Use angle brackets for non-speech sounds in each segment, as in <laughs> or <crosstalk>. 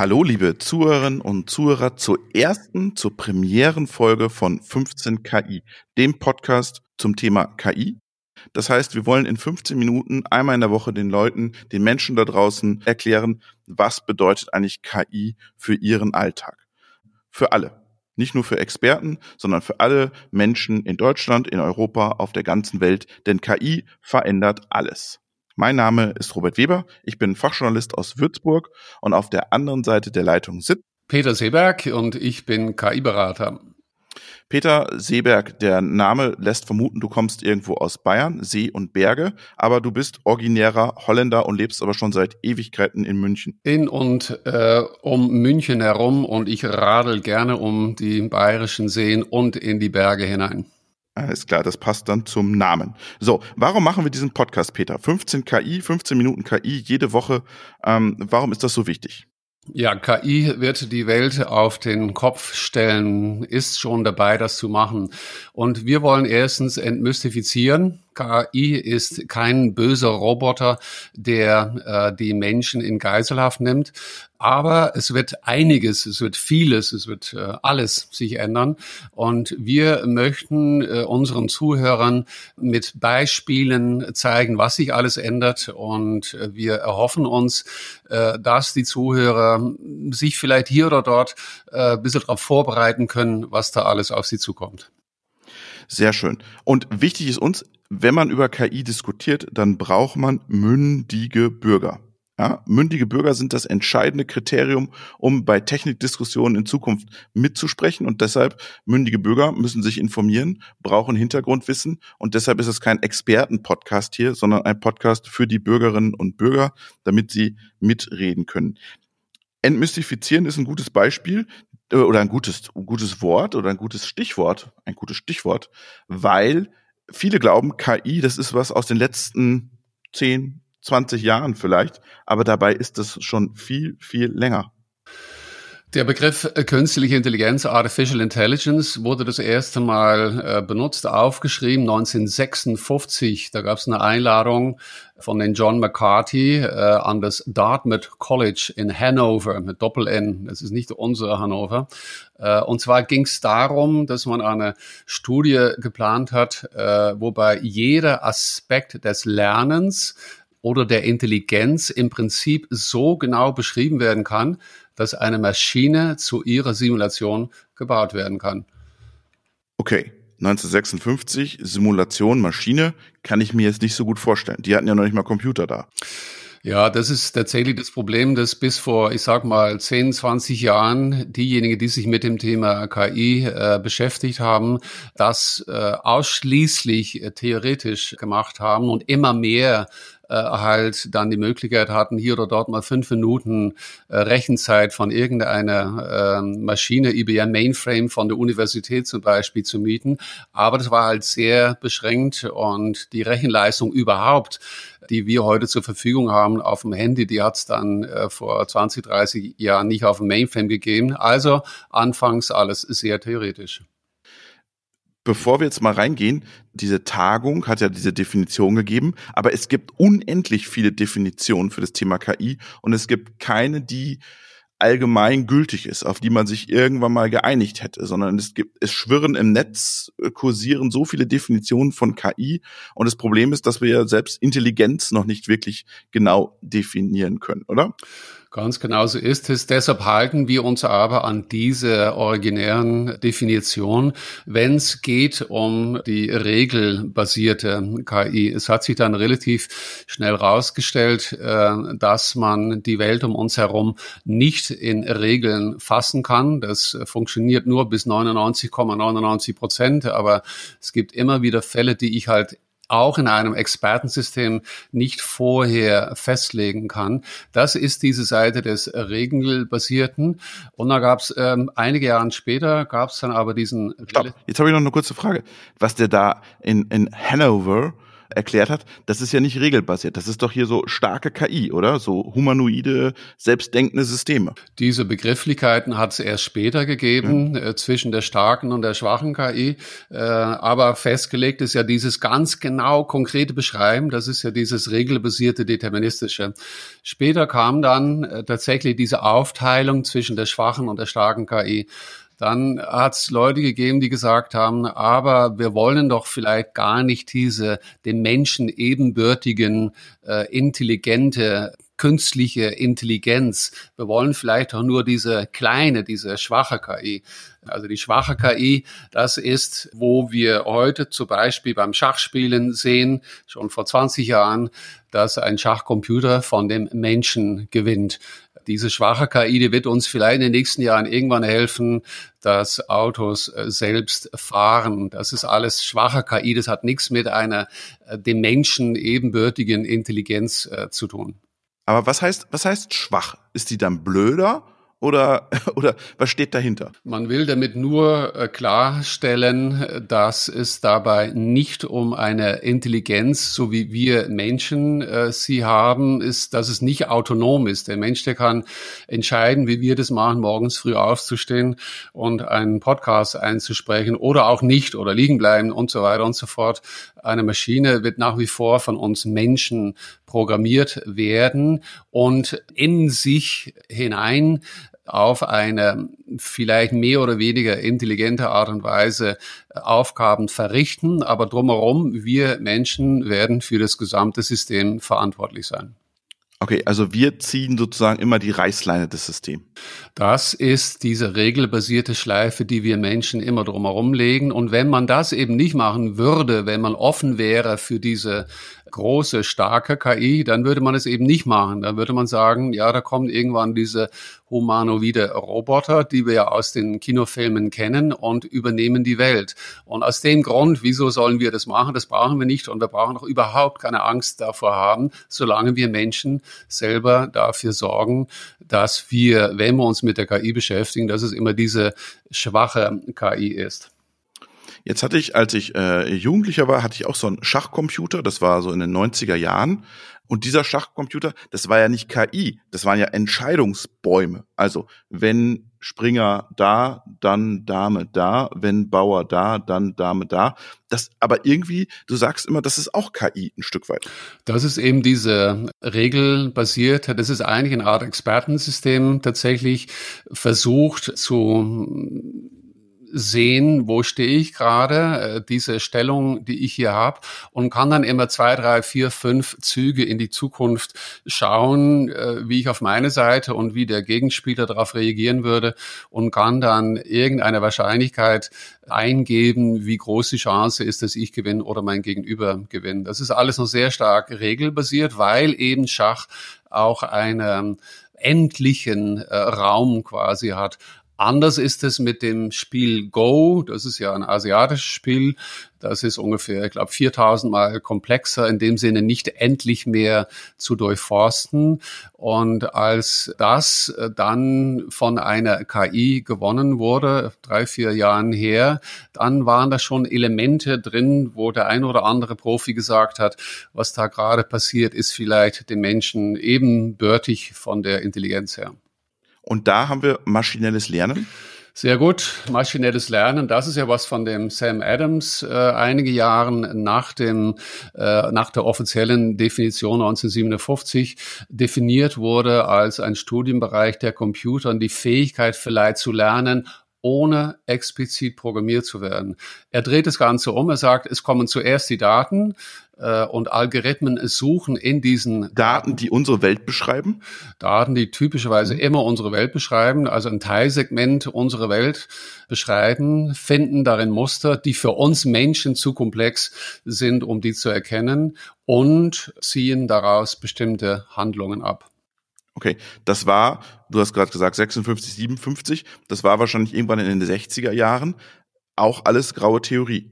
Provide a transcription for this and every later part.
Hallo, liebe Zuhörerinnen und Zuhörer zur ersten, zur Premierenfolge von 15 KI, dem Podcast zum Thema KI. Das heißt, wir wollen in 15 Minuten einmal in der Woche den Leuten, den Menschen da draußen erklären, was bedeutet eigentlich KI für ihren Alltag. Für alle. Nicht nur für Experten, sondern für alle Menschen in Deutschland, in Europa, auf der ganzen Welt. Denn KI verändert alles. Mein Name ist Robert Weber, ich bin Fachjournalist aus Würzburg und auf der anderen Seite der Leitung sitzt Peter Seeberg und ich bin KI-Berater. Peter Seeberg, der Name lässt vermuten, du kommst irgendwo aus Bayern, See und Berge, aber du bist originärer Holländer und lebst aber schon seit Ewigkeiten in München. In und äh, um München herum und ich radel gerne um die bayerischen Seen und in die Berge hinein. Alles klar, das passt dann zum Namen. So, warum machen wir diesen Podcast, Peter? 15 KI, 15 Minuten KI jede Woche. Ähm, warum ist das so wichtig? Ja, KI wird die Welt auf den Kopf stellen, ist schon dabei, das zu machen. Und wir wollen erstens entmystifizieren. KI ist kein böser Roboter, der äh, die Menschen in Geiselhaft nimmt. Aber es wird einiges, es wird vieles, es wird äh, alles sich ändern. Und wir möchten äh, unseren Zuhörern mit Beispielen zeigen, was sich alles ändert. Und äh, wir erhoffen uns, äh, dass die Zuhörer sich vielleicht hier oder dort äh, ein bisschen darauf vorbereiten können, was da alles auf sie zukommt. Sehr schön. Und wichtig ist uns, wenn man über KI diskutiert, dann braucht man mündige Bürger. Ja, mündige Bürger sind das entscheidende Kriterium, um bei Technikdiskussionen in Zukunft mitzusprechen. Und deshalb mündige Bürger müssen sich informieren, brauchen Hintergrundwissen. Und deshalb ist es kein Experten-Podcast hier, sondern ein Podcast für die Bürgerinnen und Bürger, damit sie mitreden können. Entmystifizieren ist ein gutes Beispiel oder ein gutes, ein gutes Wort oder ein gutes Stichwort, ein gutes Stichwort, weil viele glauben, KI, das ist was aus den letzten 10, 20 Jahren vielleicht, aber dabei ist es schon viel, viel länger. Der Begriff äh, künstliche Intelligenz, Artificial Intelligence, wurde das erste Mal äh, benutzt, aufgeschrieben 1956. Da gab es eine Einladung von den John McCarthy äh, an das Dartmouth College in Hanover mit Doppel-N. Das ist nicht unser Hannover. Äh, und zwar ging es darum, dass man eine Studie geplant hat, äh, wobei jeder Aspekt des Lernens oder der Intelligenz im Prinzip so genau beschrieben werden kann, dass eine Maschine zu ihrer Simulation gebaut werden kann. Okay, 1956, Simulation, Maschine, kann ich mir jetzt nicht so gut vorstellen. Die hatten ja noch nicht mal Computer da. Ja, das ist tatsächlich das Problem, dass bis vor, ich sag mal, 10, 20 Jahren diejenigen, die sich mit dem Thema KI äh, beschäftigt haben, das äh, ausschließlich äh, theoretisch gemacht haben und immer mehr äh, halt dann die Möglichkeit hatten, hier oder dort mal fünf Minuten äh, Rechenzeit von irgendeiner äh, Maschine, IBM Mainframe von der Universität zum Beispiel zu mieten. Aber das war halt sehr beschränkt und die Rechenleistung überhaupt die wir heute zur Verfügung haben auf dem Handy, die hat es dann äh, vor 20, 30 Jahren nicht auf dem Mainframe gegeben. Also anfangs alles sehr theoretisch. Bevor wir jetzt mal reingehen, diese Tagung hat ja diese Definition gegeben, aber es gibt unendlich viele Definitionen für das Thema KI und es gibt keine, die allgemein gültig ist, auf die man sich irgendwann mal geeinigt hätte, sondern es gibt, es schwirren im Netz, äh, kursieren so viele Definitionen von KI und das Problem ist, dass wir ja selbst Intelligenz noch nicht wirklich genau definieren können, oder? Ganz genau so ist es. Deshalb halten wir uns aber an diese originären Definition, wenn es geht um die regelbasierte KI. Es hat sich dann relativ schnell herausgestellt, äh, dass man die Welt um uns herum nicht in Regeln fassen kann. Das funktioniert nur bis 99,99 Prozent, aber es gibt immer wieder Fälle, die ich halt auch in einem Expertensystem nicht vorher festlegen kann. Das ist diese Seite des Regelbasierten. Und da gab es ähm, einige Jahre später, gab es dann aber diesen... Stopp, jetzt habe ich noch eine kurze Frage. Was der da in, in Hanover erklärt hat, das ist ja nicht regelbasiert. Das ist doch hier so starke KI, oder? So humanoide, selbstdenkende Systeme. Diese Begrifflichkeiten hat es erst später gegeben, ja. äh, zwischen der starken und der schwachen KI. Äh, aber festgelegt ist ja dieses ganz genau konkrete Beschreiben, das ist ja dieses regelbasierte Deterministische. Später kam dann äh, tatsächlich diese Aufteilung zwischen der schwachen und der starken KI. Dann hat es Leute gegeben, die gesagt haben, aber wir wollen doch vielleicht gar nicht diese den Menschen ebenbürtigen, äh, intelligente künstliche Intelligenz. Wir wollen vielleicht auch nur diese kleine, diese schwache KI. Also die schwache KI, das ist, wo wir heute zum Beispiel beim Schachspielen sehen, schon vor 20 Jahren, dass ein Schachcomputer von dem Menschen gewinnt. Diese schwache KI, die wird uns vielleicht in den nächsten Jahren irgendwann helfen, dass Autos äh, selbst fahren. Das ist alles schwache KI. Das hat nichts mit einer äh, dem Menschen ebenbürtigen Intelligenz äh, zu tun. Aber was heißt, was heißt schwach? Ist die dann blöder oder, <laughs> oder was steht dahinter? Man will damit nur äh, klarstellen, dass es dabei nicht um eine Intelligenz, so wie wir Menschen äh, sie haben, ist, dass es nicht autonom ist. Der Mensch, der kann entscheiden, wie wir das machen, morgens früh aufzustehen und einen Podcast einzusprechen oder auch nicht oder liegen bleiben und so weiter und so fort. Eine Maschine wird nach wie vor von uns Menschen programmiert werden und in sich hinein auf eine vielleicht mehr oder weniger intelligente Art und Weise Aufgaben verrichten, aber drumherum, wir Menschen werden für das gesamte System verantwortlich sein. Okay, also wir ziehen sozusagen immer die Reißleine des Systems. Das ist diese regelbasierte Schleife, die wir Menschen immer drumherum legen. Und wenn man das eben nicht machen würde, wenn man offen wäre für diese große, starke KI, dann würde man es eben nicht machen. Dann würde man sagen, ja, da kommen irgendwann diese humanoide Roboter, die wir ja aus den Kinofilmen kennen und übernehmen die Welt. Und aus dem Grund, wieso sollen wir das machen? Das brauchen wir nicht und wir brauchen auch überhaupt keine Angst davor haben, solange wir Menschen selber dafür sorgen, dass wir, wenn wir uns mit der KI beschäftigen, dass es immer diese schwache KI ist. Jetzt hatte ich, als ich äh, Jugendlicher war, hatte ich auch so einen Schachcomputer, das war so in den 90er Jahren. Und dieser Schachcomputer, das war ja nicht KI, das waren ja Entscheidungsbäume. Also wenn Springer da, dann Dame da, wenn Bauer da, dann Dame da. Das, aber irgendwie, du sagst immer, das ist auch KI ein Stück weit. Das ist eben diese regelbasiert, das ist eigentlich eine Art Expertensystem tatsächlich versucht zu sehen, wo stehe ich gerade, äh, diese Stellung, die ich hier habe und kann dann immer zwei, drei, vier, fünf Züge in die Zukunft schauen, äh, wie ich auf meine Seite und wie der Gegenspieler darauf reagieren würde und kann dann irgendeine Wahrscheinlichkeit eingeben, wie groß die Chance ist, dass ich gewinne oder mein Gegenüber gewinnt. Das ist alles noch sehr stark regelbasiert, weil eben Schach auch einen endlichen äh, Raum quasi hat. Anders ist es mit dem Spiel Go. Das ist ja ein asiatisches Spiel. Das ist ungefähr, ich glaube, 4000 Mal komplexer, in dem Sinne nicht endlich mehr zu durchforsten. Und als das äh, dann von einer KI gewonnen wurde, drei, vier Jahren her, dann waren da schon Elemente drin, wo der ein oder andere Profi gesagt hat, was da gerade passiert, ist vielleicht dem Menschen ebenbürtig von der Intelligenz her. Und da haben wir maschinelles Lernen. Sehr gut, maschinelles Lernen, das ist ja was von dem Sam Adams äh, einige Jahren nach dem äh, nach der offiziellen Definition 1957 definiert wurde als ein Studienbereich der Computer und die Fähigkeit vielleicht zu lernen, ohne explizit programmiert zu werden. Er dreht das Ganze um, er sagt, es kommen zuerst die Daten äh, und Algorithmen suchen in diesen Daten, die unsere Welt beschreiben? Daten, die typischerweise mhm. immer unsere Welt beschreiben, also ein Teilsegment unserer Welt beschreiben, finden darin Muster, die für uns Menschen zu komplex sind, um die zu erkennen und ziehen daraus bestimmte Handlungen ab. Okay, das war, du hast gerade gesagt 56, 57, das war wahrscheinlich irgendwann in den 60er Jahren auch alles graue Theorie.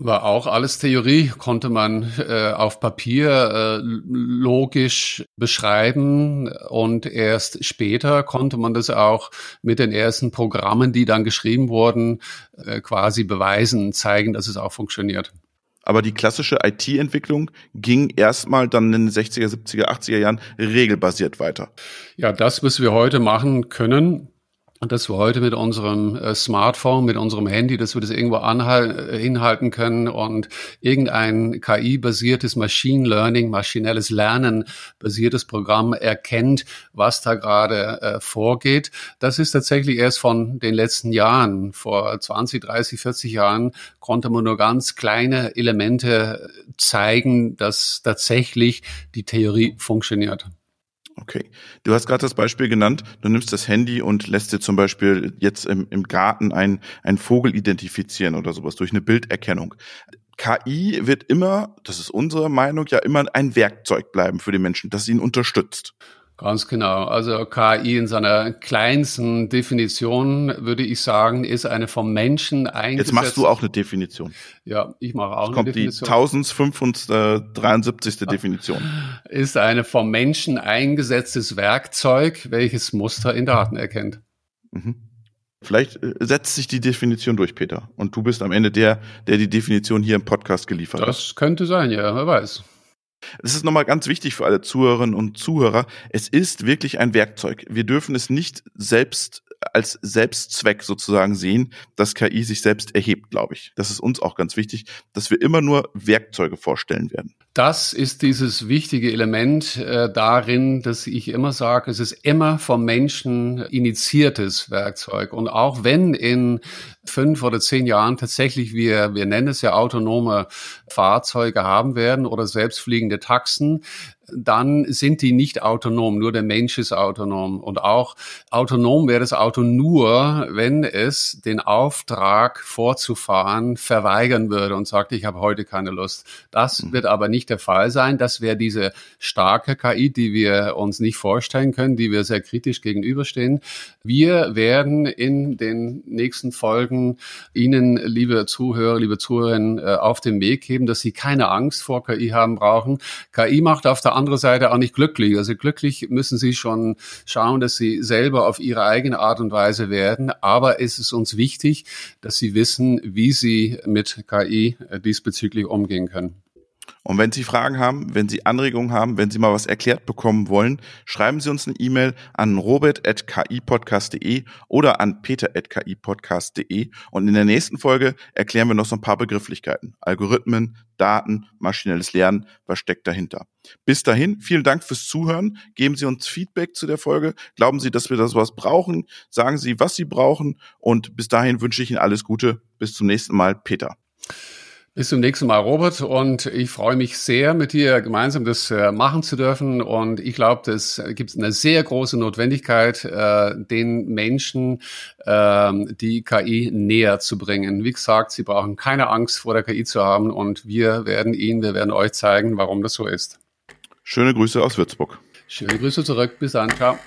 War auch alles Theorie, konnte man äh, auf Papier äh, logisch beschreiben und erst später konnte man das auch mit den ersten Programmen, die dann geschrieben wurden, äh, quasi beweisen, zeigen, dass es auch funktioniert. Aber die klassische IT-Entwicklung ging erstmal dann in den 60er, 70er, 80er Jahren regelbasiert weiter. Ja, das, was wir heute machen können, und dass wir heute mit unserem äh, Smartphone, mit unserem Handy, dass wir das irgendwo äh, hinhalten können und irgendein KI-basiertes Machine Learning, maschinelles Lernen basiertes Programm erkennt, was da gerade äh, vorgeht. Das ist tatsächlich erst von den letzten Jahren. Vor 20, 30, 40 Jahren konnte man nur ganz kleine Elemente zeigen, dass tatsächlich die Theorie funktioniert. Okay. Du hast gerade das Beispiel genannt, du nimmst das Handy und lässt dir zum Beispiel jetzt im, im Garten einen, einen Vogel identifizieren oder sowas durch eine Bilderkennung. KI wird immer, das ist unsere Meinung, ja immer ein Werkzeug bleiben für die Menschen, das ihn unterstützt. Ganz genau. Also KI in seiner kleinsten Definition, würde ich sagen, ist eine vom Menschen eingesetzte. Jetzt machst du auch eine Definition. Ja, ich mache auch Jetzt eine Definition. Kommt die 1573. Definition. <laughs> Ist eine vom Menschen eingesetztes Werkzeug, welches Muster in Daten erkennt. Mhm. Vielleicht äh, setzt sich die Definition durch, Peter. Und du bist am Ende der, der die Definition hier im Podcast geliefert das hat. Das könnte sein, ja, wer weiß. Es ist nochmal ganz wichtig für alle Zuhörerinnen und Zuhörer. Es ist wirklich ein Werkzeug. Wir dürfen es nicht selbst als Selbstzweck sozusagen sehen, dass KI sich selbst erhebt, glaube ich. Das ist uns auch ganz wichtig, dass wir immer nur Werkzeuge vorstellen werden. Das ist dieses wichtige Element äh, darin, dass ich immer sage, es ist immer vom Menschen initiiertes Werkzeug. Und auch wenn in fünf oder zehn Jahren tatsächlich wir, wir nennen es ja autonome Fahrzeuge haben werden oder selbstfliegende Taxen, dann sind die nicht autonom, nur der Mensch ist autonom. Und auch autonom wäre das Auto nur, wenn es den Auftrag vorzufahren verweigern würde und sagt, ich habe heute keine Lust. Das mhm. wird aber nicht der Fall sein. Das wäre diese starke KI, die wir uns nicht vorstellen können, die wir sehr kritisch gegenüberstehen. Wir werden in den nächsten Folgen Ihnen, liebe Zuhörer, liebe Zuhörerinnen, äh, auf den Weg geben, dass Sie keine Angst vor KI haben brauchen. KI macht auf der andere Seite auch nicht glücklich. Also glücklich müssen sie schon schauen, dass sie selber auf ihre eigene Art und Weise werden. Aber es ist uns wichtig, dass sie wissen, wie sie mit KI diesbezüglich umgehen können. Und wenn Sie Fragen haben, wenn Sie Anregungen haben, wenn Sie mal was erklärt bekommen wollen, schreiben Sie uns eine E-Mail an robert.kipodcast.de oder an peter.kipodcast.de und in der nächsten Folge erklären wir noch so ein paar Begrifflichkeiten. Algorithmen, Daten, maschinelles Lernen, was steckt dahinter. Bis dahin, vielen Dank fürs Zuhören. Geben Sie uns Feedback zu der Folge. Glauben Sie, dass wir das was brauchen? Sagen Sie, was Sie brauchen. Und bis dahin wünsche ich Ihnen alles Gute. Bis zum nächsten Mal. Peter. Bis zum nächsten Mal, Robert. Und ich freue mich sehr, mit dir gemeinsam das äh, machen zu dürfen. Und ich glaube, das gibt eine sehr große Notwendigkeit, äh, den Menschen äh, die KI näher zu bringen. Wie gesagt, sie brauchen keine Angst vor der KI zu haben. Und wir werden Ihnen, wir werden euch zeigen, warum das so ist. Schöne Grüße aus Würzburg. Schöne Grüße zurück. Bis dann. Ciao.